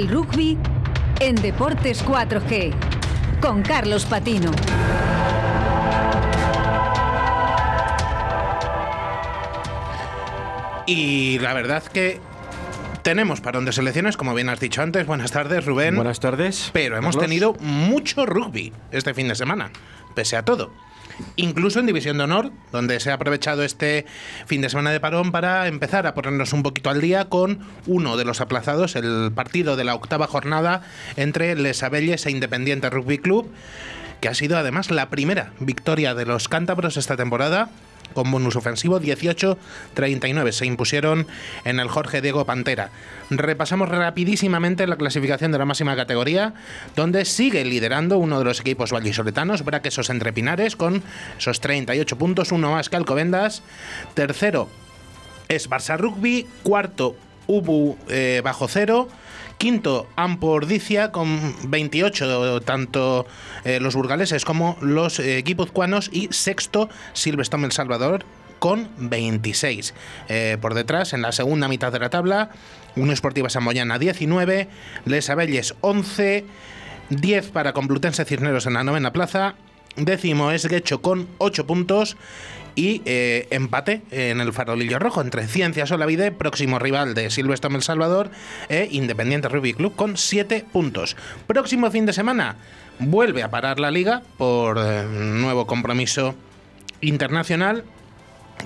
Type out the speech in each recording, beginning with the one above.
El rugby en Deportes 4G con Carlos Patino. Y la verdad que tenemos parón de selecciones, como bien has dicho antes. Buenas tardes, Rubén. Buenas tardes. Pero hemos Carlos. tenido mucho rugby este fin de semana, pese a todo. Incluso en División de Honor, donde se ha aprovechado este fin de semana de parón para empezar a ponernos un poquito al día con uno de los aplazados, el partido de la octava jornada entre Les Abelles e Independiente Rugby Club, que ha sido además la primera victoria de los cántabros esta temporada con bonus ofensivo 18-39. Se impusieron en el Jorge Diego Pantera. Repasamos rapidísimamente la clasificación de la máxima categoría, donde sigue liderando uno de los equipos vallisoletanos, Braquesos Entre Pinares, con esos 38 puntos, uno más que Alcobendas. Tercero es Barça Rugby. Cuarto, Ubu eh, bajo cero. Quinto, Ampordicia con 28, tanto eh, los burgaleses como los eh, guipuzcoanos. Y sexto, Silverstone El Salvador con 26. Eh, por detrás, en la segunda mitad de la tabla, Unión Esportiva Samboyana 19, Les Abelles 11, 10 para Complutense Cisneros en la novena plaza, décimo es Guecho con 8 puntos y eh, empate en el farolillo rojo entre Ciencias Olavide, próximo rival de Silvestre El Salvador, e Independiente Rugby Club con 7 puntos. Próximo fin de semana vuelve a parar la liga por eh, nuevo compromiso internacional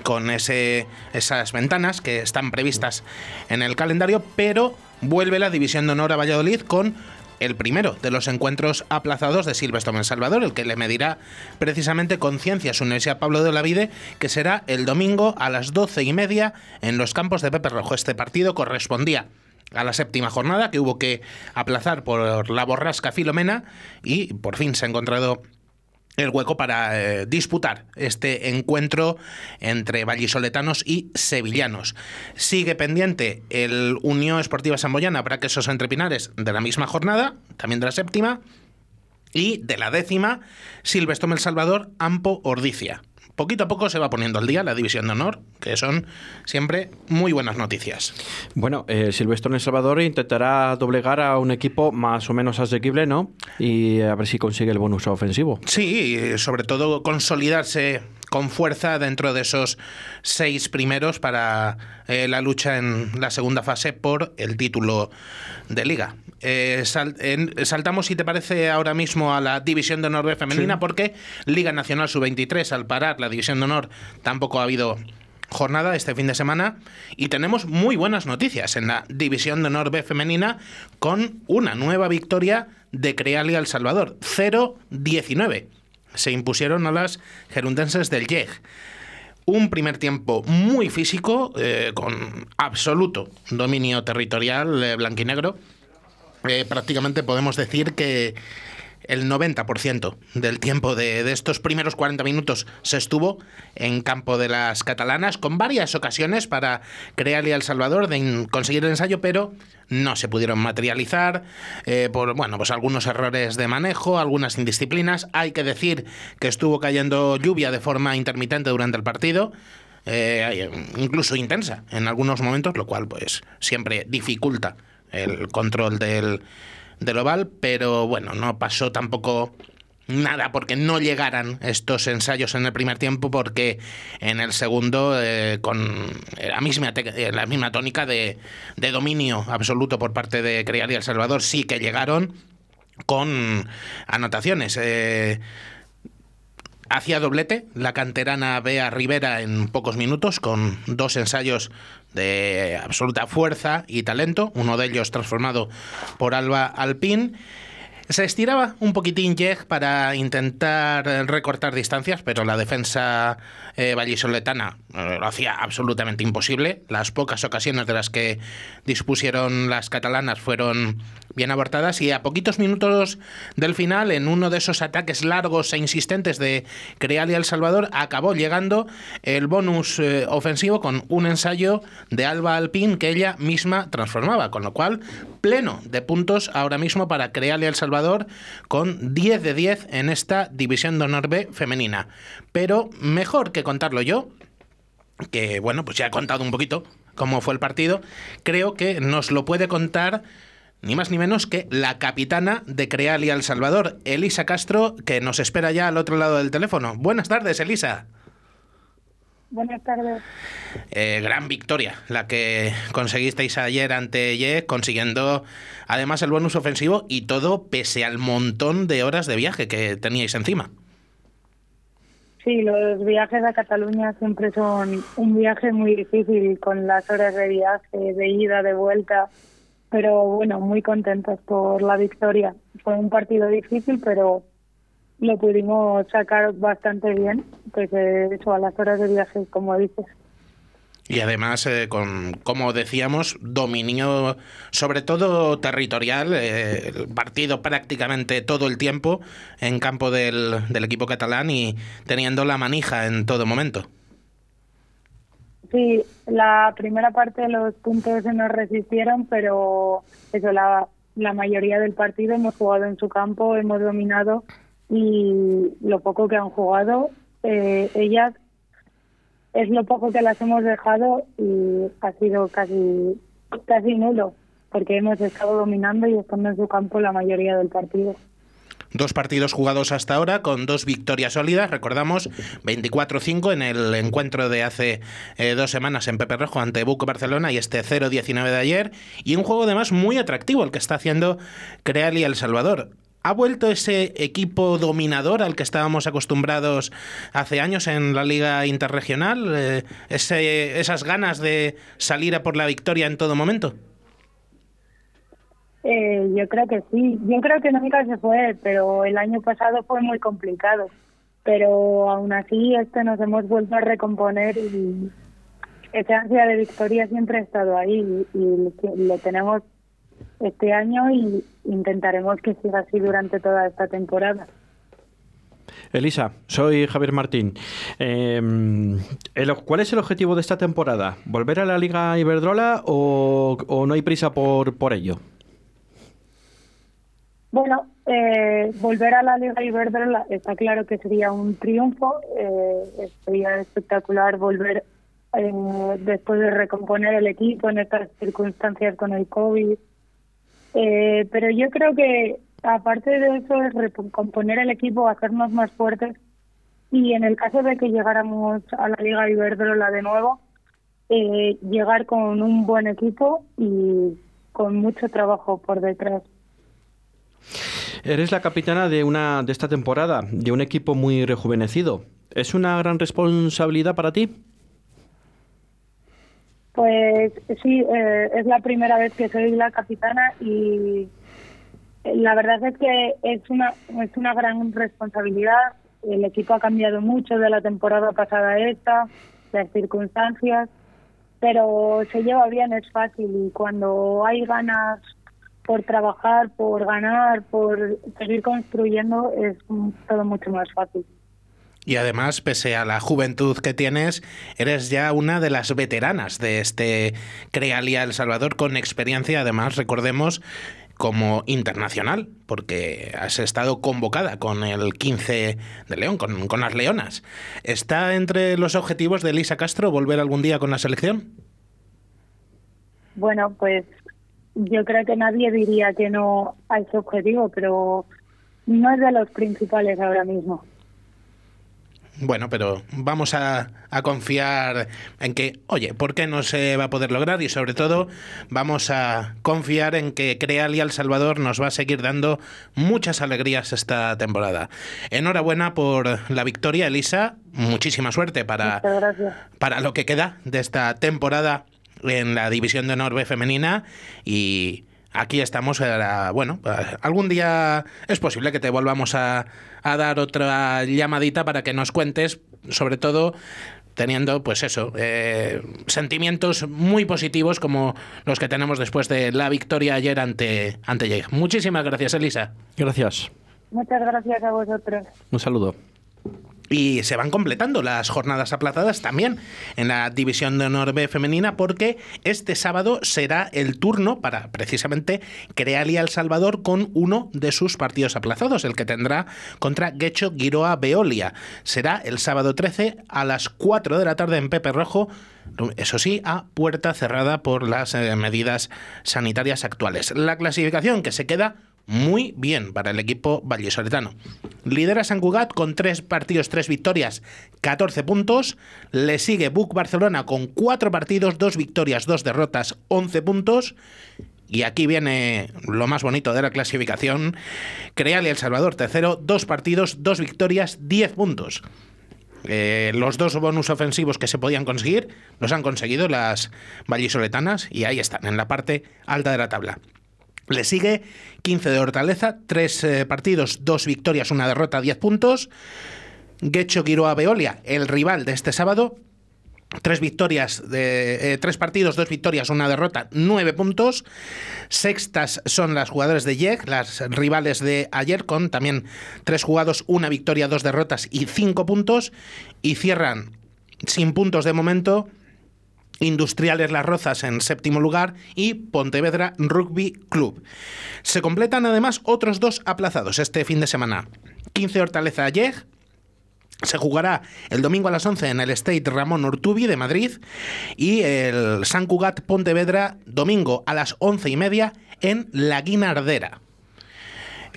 con ese, esas ventanas que están previstas en el calendario, pero vuelve la División de Honor a Valladolid con el primero de los encuentros aplazados de Silvestre en Salvador, el que le medirá precisamente con Ciencias Universidad Pablo de Olavide, que será el domingo a las doce y media en los campos de Pepe Rojo. Este partido correspondía a la séptima jornada que hubo que aplazar por la borrasca Filomena y por fin se ha encontrado el hueco para eh, disputar este encuentro entre vallisoletanos y sevillanos. Sigue pendiente el Unión Esportiva Samboyana para que esos entrepinares de la misma jornada, también de la séptima, y de la décima, Silvestre El Salvador, Ampo Ordicia. Poquito a poco se va poniendo al día la división de honor, que son siempre muy buenas noticias. Bueno, eh, Silvestre en El Salvador intentará doblegar a un equipo más o menos asequible, ¿no? Y a ver si consigue el bonus ofensivo. Sí, sobre todo consolidarse con fuerza dentro de esos seis primeros para eh, la lucha en la segunda fase por el título de liga. Eh, sal- en- saltamos, si te parece, ahora mismo a la División de Honor B femenina, porque Liga Nacional Sub-23, al parar la División de Honor, tampoco ha habido jornada este fin de semana. Y tenemos muy buenas noticias en la División de Honor B femenina con una nueva victoria de Crealia El Salvador, 0-19 se impusieron a las gerundenses del YEG. Un primer tiempo muy físico, eh, con absoluto dominio territorial eh, blanquinegro. Eh, prácticamente podemos decir que el 90% del tiempo de, de estos primeros 40 minutos se estuvo en campo de las catalanas, con varias ocasiones para crearle al Salvador de conseguir el ensayo, pero no se pudieron materializar eh, por bueno, pues algunos errores de manejo, algunas indisciplinas. Hay que decir que estuvo cayendo lluvia de forma intermitente durante el partido. eh, incluso intensa en algunos momentos, lo cual pues siempre dificulta el control del, del oval, pero bueno, no pasó tampoco nada porque no llegaran estos ensayos en el primer tiempo porque en el segundo eh, con la misma, eh, la misma tónica de, de dominio absoluto por parte de Crear y El Salvador sí que llegaron con anotaciones. Eh, Hacía doblete la canterana Bea Rivera en pocos minutos con dos ensayos de absoluta fuerza y talento, uno de ellos transformado por Alba Alpín. Se estiraba un poquitín Jeg para intentar recortar distancias, pero la defensa eh, vallisoletana eh, lo hacía absolutamente imposible. Las pocas ocasiones de las que dispusieron las catalanas fueron bien abortadas y a poquitos minutos del final, en uno de esos ataques largos e insistentes de Creal y El Salvador, acabó llegando el bonus eh, ofensivo con un ensayo de Alba Alpín que ella misma transformaba, con lo cual pleno de puntos ahora mismo para Creal y El Salvador con 10 de 10 en esta división de honor B femenina. Pero mejor que contarlo yo, que bueno, pues ya he contado un poquito cómo fue el partido, creo que nos lo puede contar ni más ni menos que la capitana de Creal El Salvador, Elisa Castro, que nos espera ya al otro lado del teléfono. Buenas tardes, Elisa. Buenas tardes. Eh, gran victoria la que conseguisteis ayer ante Ye, consiguiendo además el bonus ofensivo y todo pese al montón de horas de viaje que teníais encima. Sí, los viajes a Cataluña siempre son un viaje muy difícil con las horas de viaje, de ida, de vuelta, pero bueno, muy contentos por la victoria. Fue un partido difícil, pero lo pudimos sacar bastante bien, pues eso, a las horas de viaje, como dices. Y además, eh, con, como decíamos, dominio sobre todo territorial, eh, el partido prácticamente todo el tiempo en campo del, del equipo catalán y teniendo la manija en todo momento. Sí, la primera parte los puntos se nos resistieron, pero eso, la, la mayoría del partido hemos jugado en su campo, hemos dominado y lo poco que han jugado, eh, ellas es lo poco que las hemos dejado y ha sido casi casi nulo porque hemos estado dominando y estando en su campo la mayoría del partido. Dos partidos jugados hasta ahora con dos victorias sólidas, recordamos 24-5 en el encuentro de hace eh, dos semanas en Pepe Rojo ante Buco Barcelona y este 0-19 de ayer y un juego además muy atractivo el que está haciendo Creal y El Salvador. ¿Ha vuelto ese equipo dominador al que estábamos acostumbrados hace años en la Liga Interregional? Eh, ese, ¿Esas ganas de salir a por la victoria en todo momento? Eh, yo creo que sí. Yo creo que nunca se fue, pero el año pasado fue muy complicado. Pero aún así, este nos hemos vuelto a recomponer y esa ansia de victoria siempre ha estado ahí y, y lo tenemos este año y intentaremos que siga así durante toda esta temporada. Elisa, soy Javier Martín. Eh, ¿Cuál es el objetivo de esta temporada? ¿Volver a la Liga Iberdrola o, o no hay prisa por, por ello? Bueno, eh, volver a la Liga Iberdrola está claro que sería un triunfo. Eh, sería espectacular volver eh, después de recomponer el equipo en estas circunstancias con el COVID eh, pero yo creo que aparte de eso es recomponer el equipo, hacernos más fuertes y en el caso de que llegáramos a la Liga Iberdrola de nuevo, eh, llegar con un buen equipo y con mucho trabajo por detrás. Eres la capitana de una de esta temporada, de un equipo muy rejuvenecido. ¿Es una gran responsabilidad para ti? Pues sí, eh, es la primera vez que soy la capitana y la verdad es que es una, es una gran responsabilidad. El equipo ha cambiado mucho de la temporada pasada a esta, las circunstancias, pero se lleva bien, es fácil y cuando hay ganas por trabajar, por ganar, por seguir construyendo, es todo mucho más fácil. Y además, pese a la juventud que tienes, eres ya una de las veteranas de este Crealia El Salvador, con experiencia, además, recordemos, como internacional, porque has estado convocada con el 15 de León, con, con las Leonas. ¿Está entre los objetivos de Elisa Castro volver algún día con la selección? Bueno, pues yo creo que nadie diría que no a ese objetivo, pero no es de los principales ahora mismo. Bueno, pero vamos a, a, confiar en que, oye, ¿por qué no se va a poder lograr? Y sobre todo, vamos a confiar en que Creal y El Salvador nos va a seguir dando muchas alegrías esta temporada. Enhorabuena por la victoria, Elisa. Muchísima suerte para, para lo que queda de esta temporada en la División de Honor B femenina y aquí estamos. Era, bueno, algún día es posible que te volvamos a, a, dar otra llamadita para que nos cuentes, sobre todo teniendo, pues eso, eh, sentimientos muy positivos como los que tenemos después de la victoria ayer ante, ante Jake. Muchísimas gracias, Elisa. Gracias. Muchas gracias a vosotros. Un saludo. Y se van completando las jornadas aplazadas también en la División de Honor B femenina porque este sábado será el turno para precisamente Crealia El Salvador con uno de sus partidos aplazados, el que tendrá contra Guecho Giroa Veolia. Será el sábado 13 a las 4 de la tarde en Pepe Rojo, eso sí, a puerta cerrada por las eh, medidas sanitarias actuales. La clasificación que se queda muy bien para el equipo vallisoletano. Lidera San Cugat con tres partidos, tres victorias, 14 puntos. Le sigue Buc Barcelona con cuatro partidos, dos victorias, dos derrotas, 11 puntos. Y aquí viene lo más bonito de la clasificación. Creal y El Salvador tercero, dos partidos, dos victorias, 10 puntos. Eh, los dos bonus ofensivos que se podían conseguir los han conseguido las vallisoletanas y ahí están, en la parte alta de la tabla. Le sigue 15 de Hortaleza, 3 eh, partidos, 2 victorias, una derrota, 10 puntos. Guecho Quiroa Veolia, el rival de este sábado, Tres victorias, de, eh, tres partidos, dos victorias, una derrota, nueve puntos. Sextas son las jugadoras de YEG, las rivales de ayer, con también tres jugados, una victoria, dos derrotas y cinco puntos. Y cierran sin puntos de momento Industriales Las Rozas en séptimo lugar y Pontevedra Rugby Club. Se completan además otros dos aplazados este fin de semana. 15 Hortaleza Yeg, se jugará el domingo a las 11 en el State Ramón Ortubi de Madrid y el San Cugat Pontevedra domingo a las 11 y media en La Guinardera.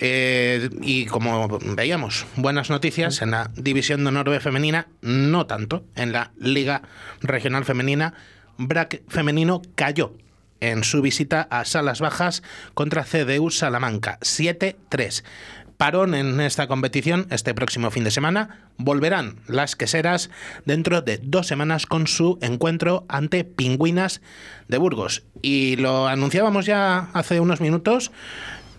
Eh, y como veíamos, buenas noticias en la División de Honor femenina, no tanto. En la Liga Regional Femenina, BRAC femenino cayó en su visita a Salas Bajas contra CDU Salamanca, 7-3. Parón en esta competición este próximo fin de semana. Volverán las queseras dentro de dos semanas con su encuentro ante Pingüinas de Burgos. Y lo anunciábamos ya hace unos minutos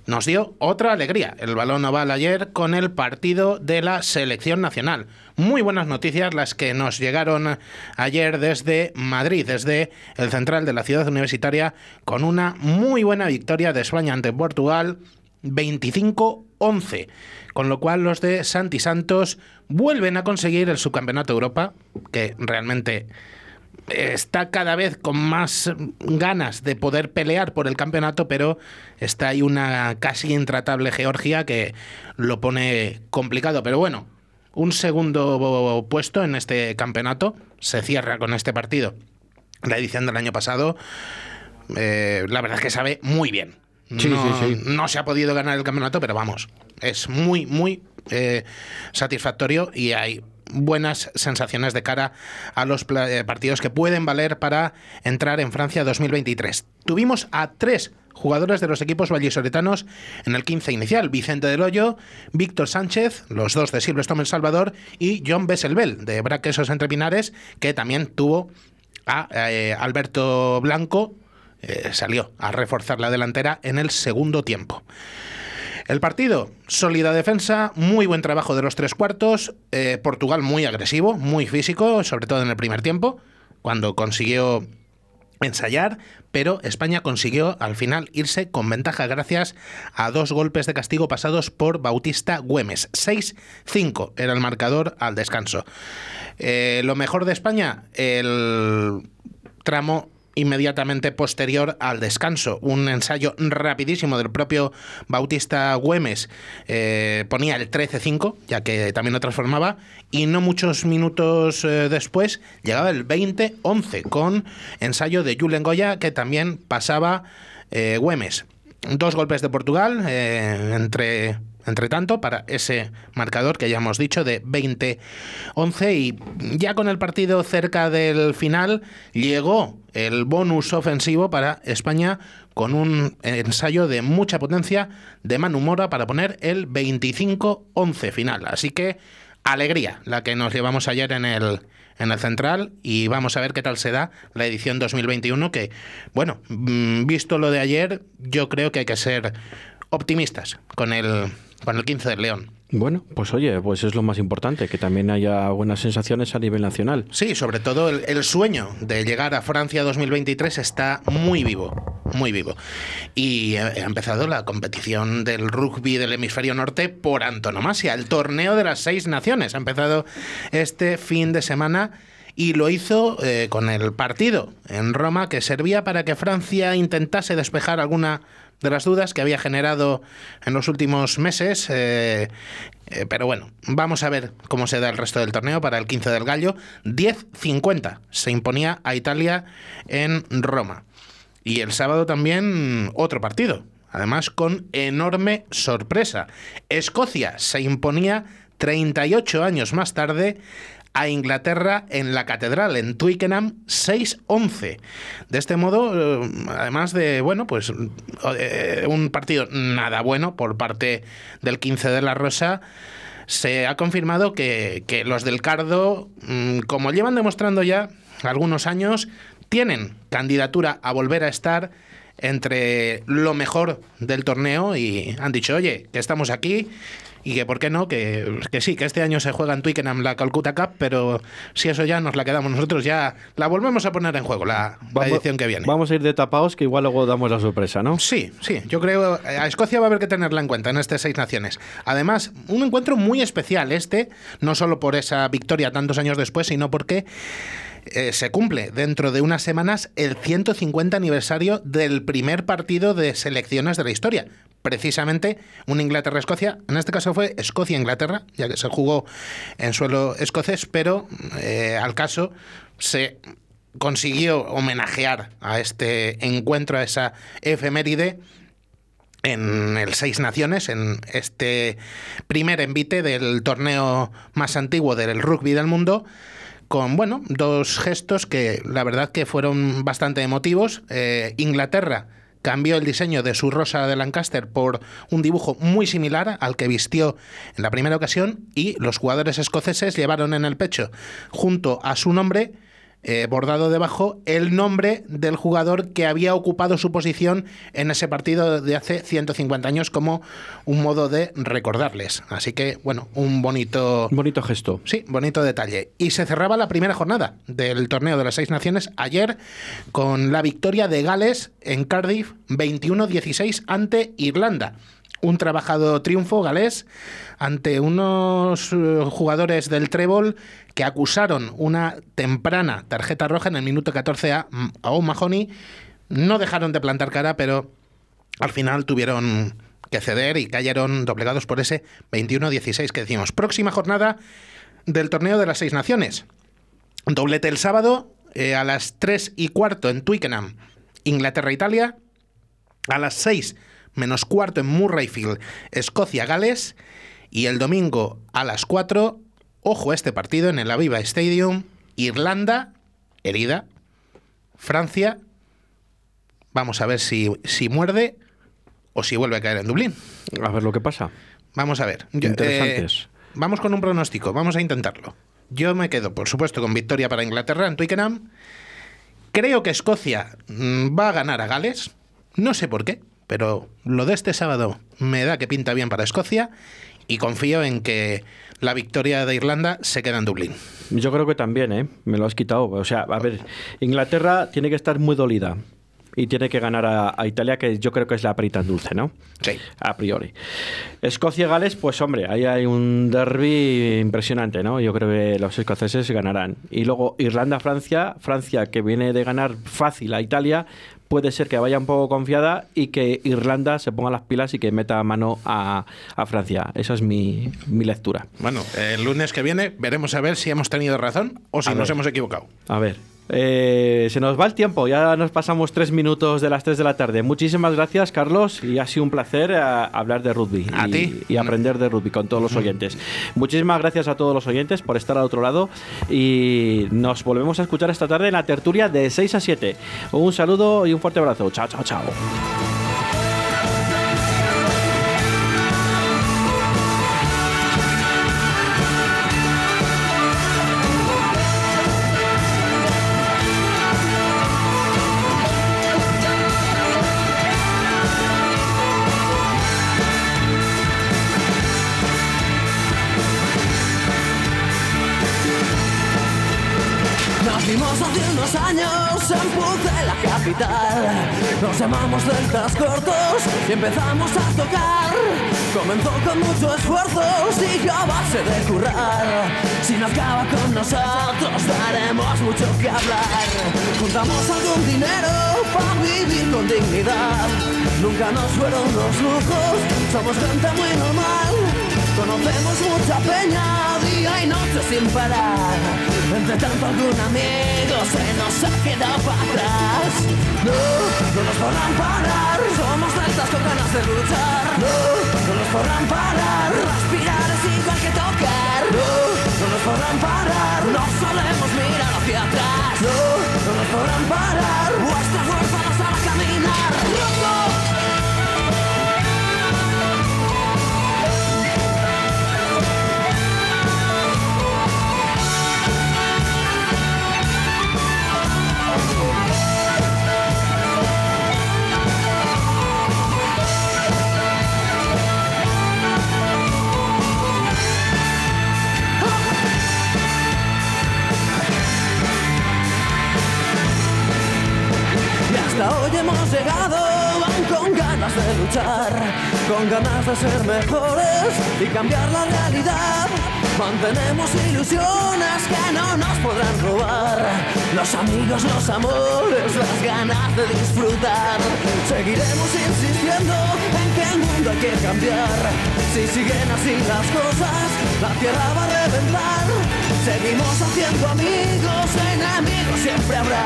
nos dio otra alegría el balón oval ayer con el partido de la selección nacional. Muy buenas noticias las que nos llegaron ayer desde Madrid, desde el central de la ciudad universitaria, con una muy buena victoria de España ante Portugal, 25-11. Con lo cual los de Santi Santos vuelven a conseguir el subcampeonato de Europa, que realmente está cada vez con más ganas de poder pelear por el campeonato, pero está ahí una casi intratable Georgia que lo pone complicado. Pero bueno, un segundo puesto en este campeonato se cierra con este partido. La edición del año pasado, eh, la verdad es que sabe muy bien. no, se ha podido ganar el campeonato, pero vamos, es muy, muy eh, satisfactorio y hay buenas sensaciones de cara a los eh, partidos que pueden valer para entrar en Francia 2023. Tuvimos a tres jugadores de los equipos vallisoletanos en el 15 inicial, Vicente del Hoyo, Víctor Sánchez, los dos de Silverstone El Salvador, y John Besselbel de Braquesos Entre Pinares, que también tuvo a eh, Alberto Blanco, eh, salió a reforzar la delantera en el segundo tiempo. El partido, sólida defensa, muy buen trabajo de los tres cuartos, eh, Portugal muy agresivo, muy físico, sobre todo en el primer tiempo, cuando consiguió ensayar, pero España consiguió al final irse con ventaja gracias a dos golpes de castigo pasados por Bautista Güemes. 6-5 era el marcador al descanso. Eh, lo mejor de España, el tramo inmediatamente posterior al descanso. Un ensayo rapidísimo del propio Bautista Güemes eh, ponía el 13-5, ya que también lo transformaba, y no muchos minutos eh, después llegaba el 20-11 con ensayo de Julen Goya, que también pasaba eh, Güemes. Dos golpes de Portugal entre entre tanto, para ese marcador que ya hemos dicho de 20-11 y ya con el partido cerca del final llegó el bonus ofensivo para España con un ensayo de mucha potencia de Manu Mora para poner el 25-11 final. Así que alegría la que nos llevamos ayer en el en el central y vamos a ver qué tal se da la edición 2021 que bueno, mm, visto lo de ayer, yo creo que hay que ser optimistas con el con el 15 del León. Bueno, pues oye, pues es lo más importante, que también haya buenas sensaciones a nivel nacional. Sí, sobre todo el, sueño de llegar a Francia 2023 está muy vivo. muy vivo. Y ha empezado la competición del rugby del hemisferio norte por antonomasia, el torneo de las seis naciones. Ha empezado este fin de semana y lo hizo eh, con el partido en Roma que servía para que Francia intentase despejar alguna de las dudas que había generado en los últimos meses. Eh, eh, pero bueno, vamos a ver cómo se da el resto del torneo para el 15 del Gallo. 10-50 se imponía a Italia en Roma. Y el sábado también otro partido, además con enorme sorpresa. Escocia se imponía 38 años más tarde a Inglaterra en la catedral, en Twickenham, 6-11. De este modo, eh, además de, bueno, pues eh, un partido nada bueno por parte del 15 de la Rosa, se ha confirmado que, que los del Cardo, mm, como llevan demostrando ya algunos años, tienen candidatura a volver a estar entre lo mejor del torneo y han dicho, oye, que estamos aquí y que por qué no, que, que, sí, que este año se juega en Twickenham la Calcutta Cup, pero si eso ya nos la quedamos nosotros, ya la volvemos a poner en juego la, la edición que viene. Vamos a ir de tapados, que igual luego damos la sorpresa, ¿no? Sí, sí, yo creo, a Escocia va a haber que tenerla en cuenta en estas seis naciones. Además, un encuentro muy especial este, no solo por esa victoria tantos años después, sino porque eh, se cumple dentro de unas semanas el 150 aniversario del primer partido de selecciones de la historia. Precisamente un Inglaterra-Escocia, en este caso fue Escocia-Inglaterra, ya que se jugó en suelo escocés, pero eh, al caso se consiguió homenajear a este encuentro, a esa efeméride, en el Seis Naciones, en este primer envite del torneo más antiguo del rugby del mundo con bueno, dos gestos que la verdad que fueron bastante emotivos. Eh, Inglaterra cambió el diseño de su rosa de Lancaster por un dibujo muy similar al que vistió en la primera ocasión y los jugadores escoceses llevaron en el pecho junto a su nombre eh, bordado debajo el nombre del jugador que había ocupado su posición en ese partido de hace 150 años como un modo de recordarles. Así que, bueno, un bonito... Bonito gesto. Sí, bonito detalle. Y se cerraba la primera jornada del torneo de las seis naciones ayer con la victoria de Gales en Cardiff 21-16 ante Irlanda un trabajado triunfo galés ante unos eh, jugadores del Trébol que acusaron una temprana tarjeta roja en el minuto 14 a, a O'Mahony. No dejaron de plantar cara, pero al final tuvieron que ceder y cayeron doblegados por ese 21-16 que decimos. Próxima jornada del torneo de las seis naciones. Doblete el sábado eh, a las 3 y cuarto en Twickenham, Inglaterra-Italia. A las 6 menos cuarto en Murrayfield, Escocia-Gales. Y el domingo a las 4, ojo a este partido en el Aviva Stadium, Irlanda, herida, Francia. Vamos a ver si, si muerde o si vuelve a caer en Dublín. A ver lo que pasa. Vamos a ver. Yo, Interesantes. eh, vamos con un pronóstico, vamos a intentarlo. Yo me quedo, por supuesto, con victoria para Inglaterra en Twickenham. Creo que Escocia mm, va a ganar a Gales. No sé por qué, pero lo de este sábado me da que pinta bien para Escocia y confío en que la victoria de Irlanda se queda en Dublín. Yo creo que también, ¿eh? Me lo has quitado. O sea, a ver, Inglaterra tiene que estar muy dolida y tiene que ganar a, a Italia, que yo creo que es la perita dulce, ¿no? Sí. A priori. Escocia-Gales, pues hombre, ahí hay un derby impresionante, ¿no? Yo creo que los escoceses ganarán. Y luego Irlanda-Francia, Francia que viene de ganar fácil a Italia, puede ser que vaya un poco confiada y que Irlanda se ponga las pilas y que meta mano a, a Francia. Esa es mi, mi, lectura. Bueno, el lunes que viene veremos a ver si hemos tenido razón o si A nos ver. hemos equivocado. A ver. Eh, se nos va el tiempo, ya nos pasamos tres minutos de las tres de la tarde. Muchísimas gracias, Carlos, y ha sido un placer eh, hablar de rugby A y, ti. y aprender de rugby con todos los oyentes. Muchísimas gracias a todos los oyentes por estar al otro lado y nos volvemos a escuchar esta tarde en la tertulia de 6 a 7. Un saludo y un fuerte abrazo. Chao, chao, chao. En Puce, la capital. Nos llamamos Deltas Cortos y empezamos a tocar. Comenzó con mucho esfuerzo, sigue a base de currar. Si no acaba con nosotros, daremos mucho que hablar. Juntamos algún dinero para vivir con dignidad. Nunca nos fueron los lujos, somos gente muy normal. Conocemos mucha peña, día y noche sin parar. Entre tanto algún amigo se nos ha quedado para atrás. No, no nos podrán parar, somos deltas con ganas de luchar. No, no nos podrán parar, respirar es igual que tocar. No, no nos podrán parar, no solemos mirar hacia atrás. No, no nos podrán parar, vuestra fuerza nos hará caminar. De luchar, con ganas de ser mejores y cambiar la realidad. Mantenemos ilusiones que no nos podrán robar. Los amigos, los amores, las ganas de disfrutar. Seguiremos insistiendo en que el mundo hay que cambiar. Si siguen así las cosas, la tierra va a reventar. Seguimos haciendo amigos, enemigos siempre habrá.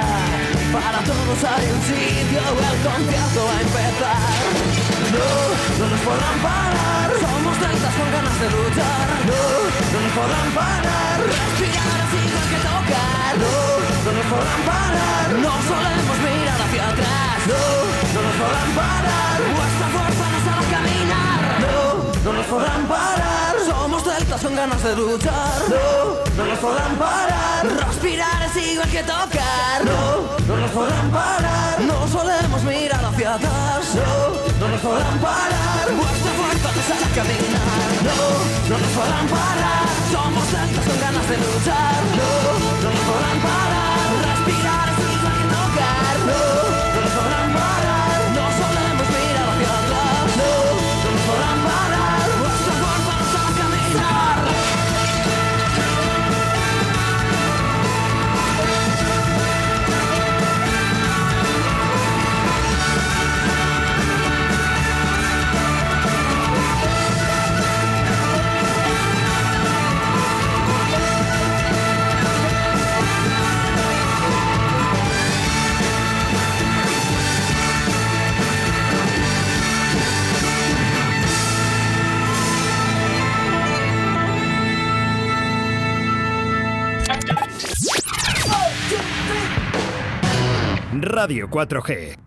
Para todos hay un sitio, el concierto va a empezar. No, no nos podrán parar, somos deltas con ganas de luchar. No, no nos podrán parar, respirar es igual que tocar. No, no nos podrán parar, no solemos mirar hacia atrás. No, no nos podrán parar, vuestra fuerza nos hará caminar. No, no nos podrán parar, somos deltas con ganas de luchar. No, no nos podrán parar, respirar es igual que tocar. No, no nos podrán parar, no solemos mirar hacia atrás. No, no nos podrán parar, vuestra fuerza nos hará caminar. No, no nos podrán parar, somos deltas con ganas de luchar. No, no nos podrán parar, respirar es igual que tocar. No, no nos podrán parar, Radio 4G.